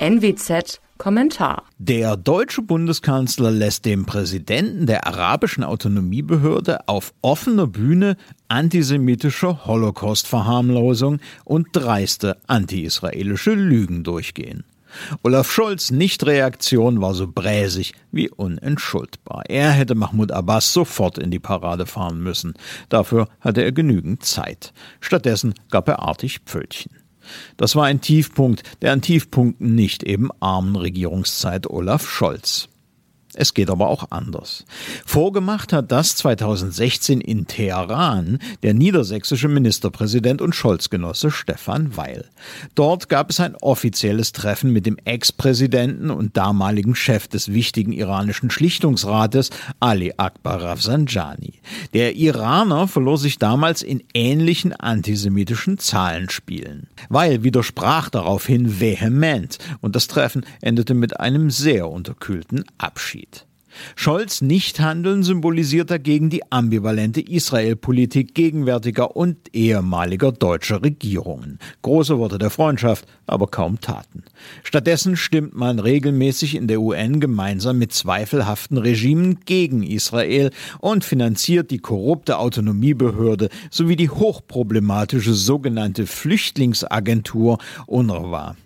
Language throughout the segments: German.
NWZ Kommentar. Der deutsche Bundeskanzler lässt dem Präsidenten der arabischen Autonomiebehörde auf offener Bühne antisemitische Holocaust-Verharmlosung und dreiste anti-israelische Lügen durchgehen. Olaf Scholz' Nichtreaktion war so bräsig wie unentschuldbar. Er hätte Mahmoud Abbas sofort in die Parade fahren müssen. Dafür hatte er genügend Zeit. Stattdessen gab er artig Pfötchen. Das war ein Tiefpunkt der an Tiefpunkten nicht eben armen Regierungszeit Olaf Scholz. Es geht aber auch anders. Vorgemacht hat das 2016 in Teheran der niedersächsische Ministerpräsident und Scholz-Genosse Stefan Weil. Dort gab es ein offizielles Treffen mit dem Ex-Präsidenten und damaligen Chef des wichtigen iranischen Schlichtungsrates Ali Akbar Rafsanjani. Der Iraner verlor sich damals in ähnlichen antisemitischen Zahlenspielen. Weil widersprach daraufhin vehement und das Treffen endete mit einem sehr unterkühlten Abschied. Scholz Nichthandeln symbolisiert dagegen die ambivalente Israel-Politik gegenwärtiger und ehemaliger deutscher Regierungen. Große Worte der Freundschaft, aber kaum Taten. Stattdessen stimmt man regelmäßig in der UN gemeinsam mit zweifelhaften Regimen gegen Israel und finanziert die korrupte Autonomiebehörde sowie die hochproblematische sogenannte Flüchtlingsagentur UNRWA.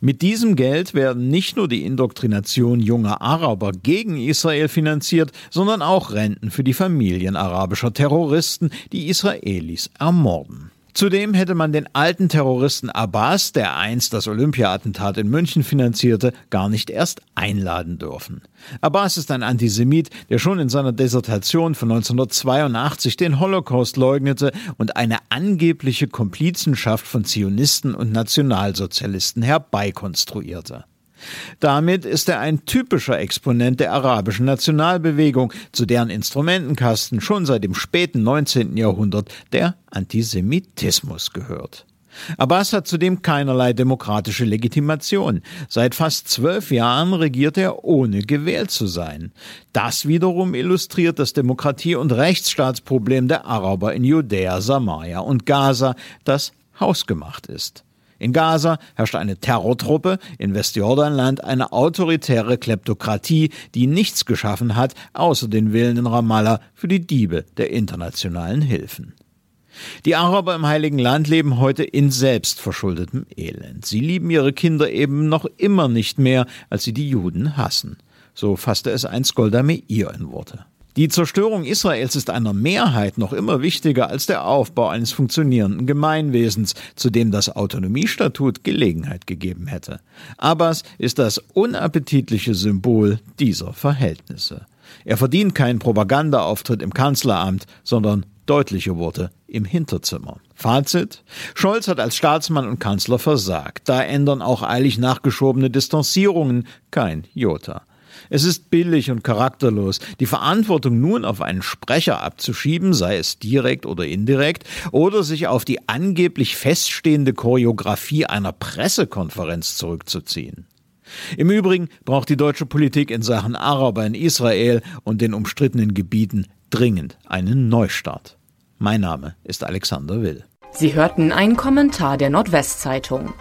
Mit diesem Geld werden nicht nur die Indoktrination junger Araber gegen Israel finanziert, sondern auch Renten für die Familien arabischer Terroristen, die Israelis ermorden. Zudem hätte man den alten Terroristen Abbas, der einst das Olympia-Attentat in München finanzierte, gar nicht erst einladen dürfen. Abbas ist ein Antisemit, der schon in seiner Dissertation von 1982 den Holocaust leugnete und eine angebliche Komplizenschaft von Zionisten und Nationalsozialisten herbeikonstruierte. Damit ist er ein typischer Exponent der arabischen Nationalbewegung, zu deren Instrumentenkasten schon seit dem späten 19. Jahrhundert der Antisemitismus gehört. Abbas hat zudem keinerlei demokratische Legitimation. Seit fast zwölf Jahren regiert er ohne gewählt zu sein. Das wiederum illustriert das Demokratie- und Rechtsstaatsproblem der Araber in Judäa, Samaria und Gaza, das hausgemacht ist. In Gaza herrscht eine Terrortruppe, in Westjordanland eine autoritäre Kleptokratie, die nichts geschaffen hat, außer den Willen in Ramallah für die Diebe der internationalen Hilfen. Die Araber im Heiligen Land leben heute in selbstverschuldetem Elend. Sie lieben ihre Kinder eben noch immer nicht mehr, als sie die Juden hassen. So fasste es einst Golda Meir in Worte. Die Zerstörung Israels ist einer Mehrheit noch immer wichtiger als der Aufbau eines funktionierenden Gemeinwesens, zu dem das Autonomiestatut Gelegenheit gegeben hätte. Abbas ist das unappetitliche Symbol dieser Verhältnisse. Er verdient keinen Propagandaauftritt im Kanzleramt, sondern deutliche Worte im Hinterzimmer. Fazit? Scholz hat als Staatsmann und Kanzler versagt. Da ändern auch eilig nachgeschobene Distanzierungen kein Jota. Es ist billig und charakterlos, die Verantwortung nun auf einen Sprecher abzuschieben, sei es direkt oder indirekt, oder sich auf die angeblich feststehende Choreografie einer Pressekonferenz zurückzuziehen. Im Übrigen braucht die deutsche Politik in Sachen Araber in Israel und den umstrittenen Gebieten dringend einen Neustart. Mein Name ist Alexander Will. Sie hörten einen Kommentar der Nordwestzeitung.